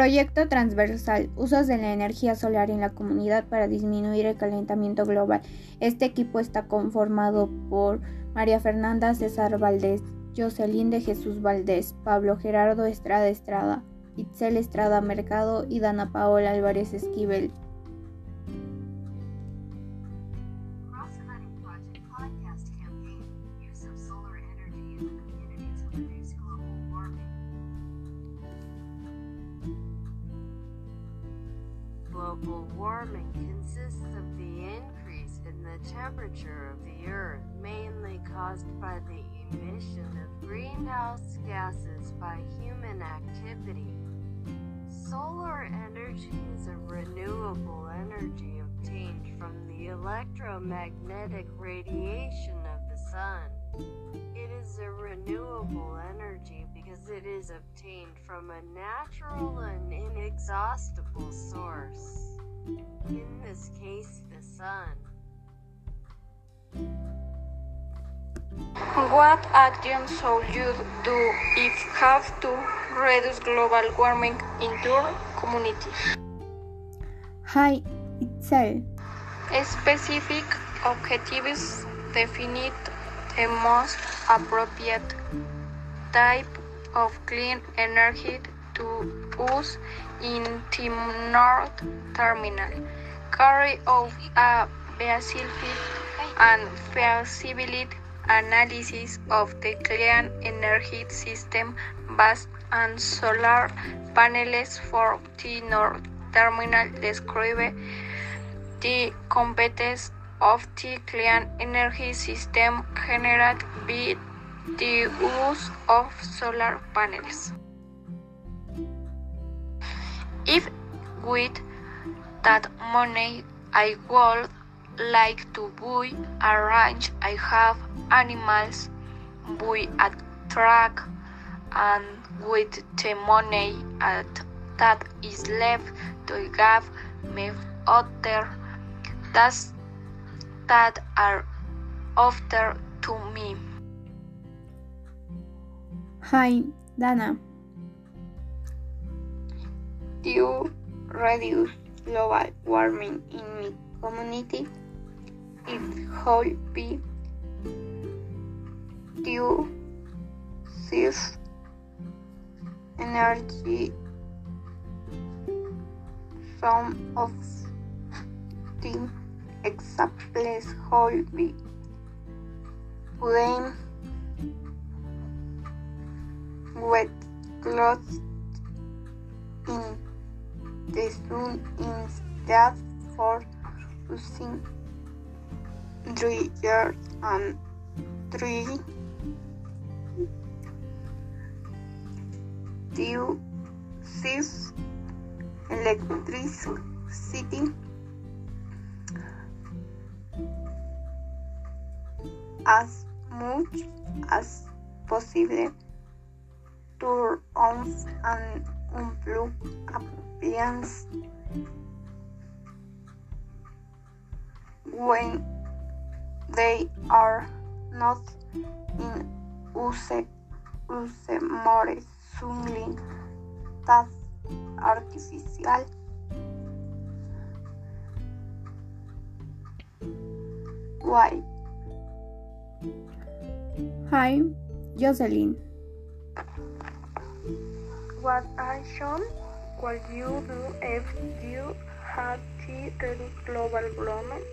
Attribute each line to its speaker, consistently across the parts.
Speaker 1: Proyecto transversal, usos de la energía solar en la comunidad para disminuir el calentamiento global. Este equipo está conformado por María Fernanda César Valdés, Jocelyn de Jesús Valdés, Pablo Gerardo Estrada Estrada, Itzel Estrada Mercado y Dana Paola Álvarez Esquivel.
Speaker 2: Global warming consists of the increase in the temperature of the Earth, mainly caused by the emission of greenhouse gases by human activity. Solar energy is a renewable energy obtained from the electromagnetic radiation of the sun. It is a renewable energy because it is obtained from a natural and inexhaustible source. In this case, the sun.
Speaker 3: What actions should you do if have to reduce global warming in your community?
Speaker 1: Hi, Itzel.
Speaker 3: Specific objectives define the most appropriate type of clean energy to use in the North Terminal. Carry out a feasibility and feasibility analysis of the clean energy system based on solar panels for the North Terminal describe the competence of the clean energy system generated by the use of solar panels. If with that money I would like to buy a ranch, I have animals, buy a truck, and with the money that is left to give me other tasks that are offered to me.
Speaker 1: Hi, Dana.
Speaker 3: To reduce global warming in my community, it should be to save energy. Some of the examples should be putting wet clothes in the sun instead for using dryers and three to save electricity as much as possible turn off and unplug appliances when they are not in use, use more sunlight that's artificial. Why?
Speaker 1: Hi, Jocelyn.
Speaker 3: What action would you do if you had reduce global warming?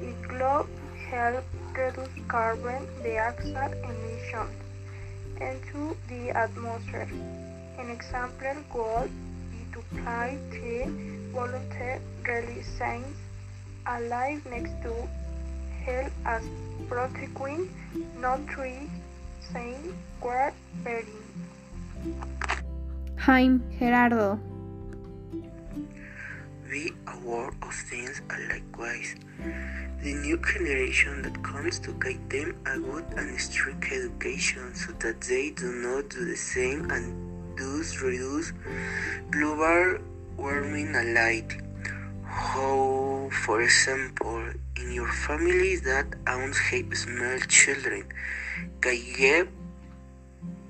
Speaker 3: It could help reduce carbon dioxide emissions into the atmosphere. An example would be to apply the volunteer releasing a live next to hell as protecting non trees saying were burning.
Speaker 1: Hi, Gerardo.
Speaker 4: Be aware of things and likewise. The new generation that comes to guide them a good and strict education so that they do not do the same and thus reduce global warming a lot. How, for example, in your family that owns have small children, can give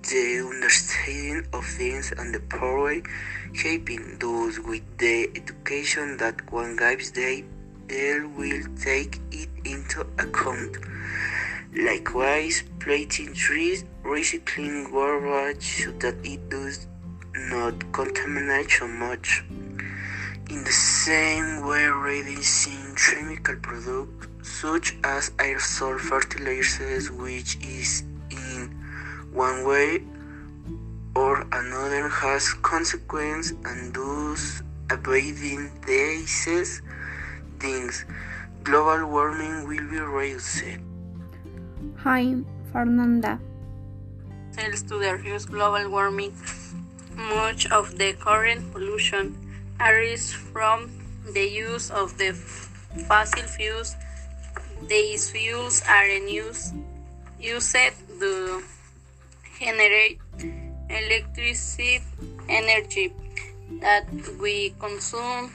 Speaker 4: the understanding of things and the power helping those with the education that one gives they, they will take it into account. Likewise, planting trees, recycling garbage so that it does not contaminate so much. In the same way, reducing chemical products such as aerosol fertilizers, which is in one way or another has consequences and thus avoiding these things, global warming will be reduced.
Speaker 1: Hi, Fernanda.
Speaker 5: Thanks to the reduced global warming, much of the current pollution arises from the use of the fossil fuels. These fuels are used, used to generate electricity energy that we consume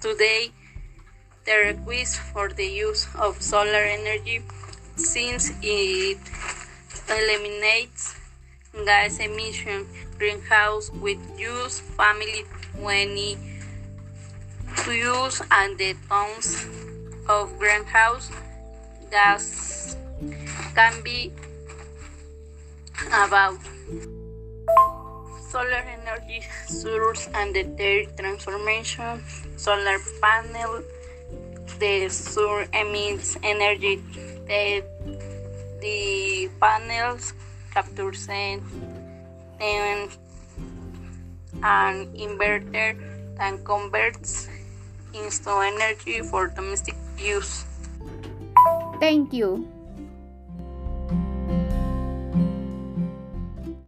Speaker 5: today. The request for the use of solar energy since it eliminates gas emission greenhouse with use family 20 use and the tons of greenhouse gas can be about solar energy source and the transformation solar panel the solar emits energy the, the panels capture and an inverter that converts into energy for domestic use.
Speaker 1: Thank you.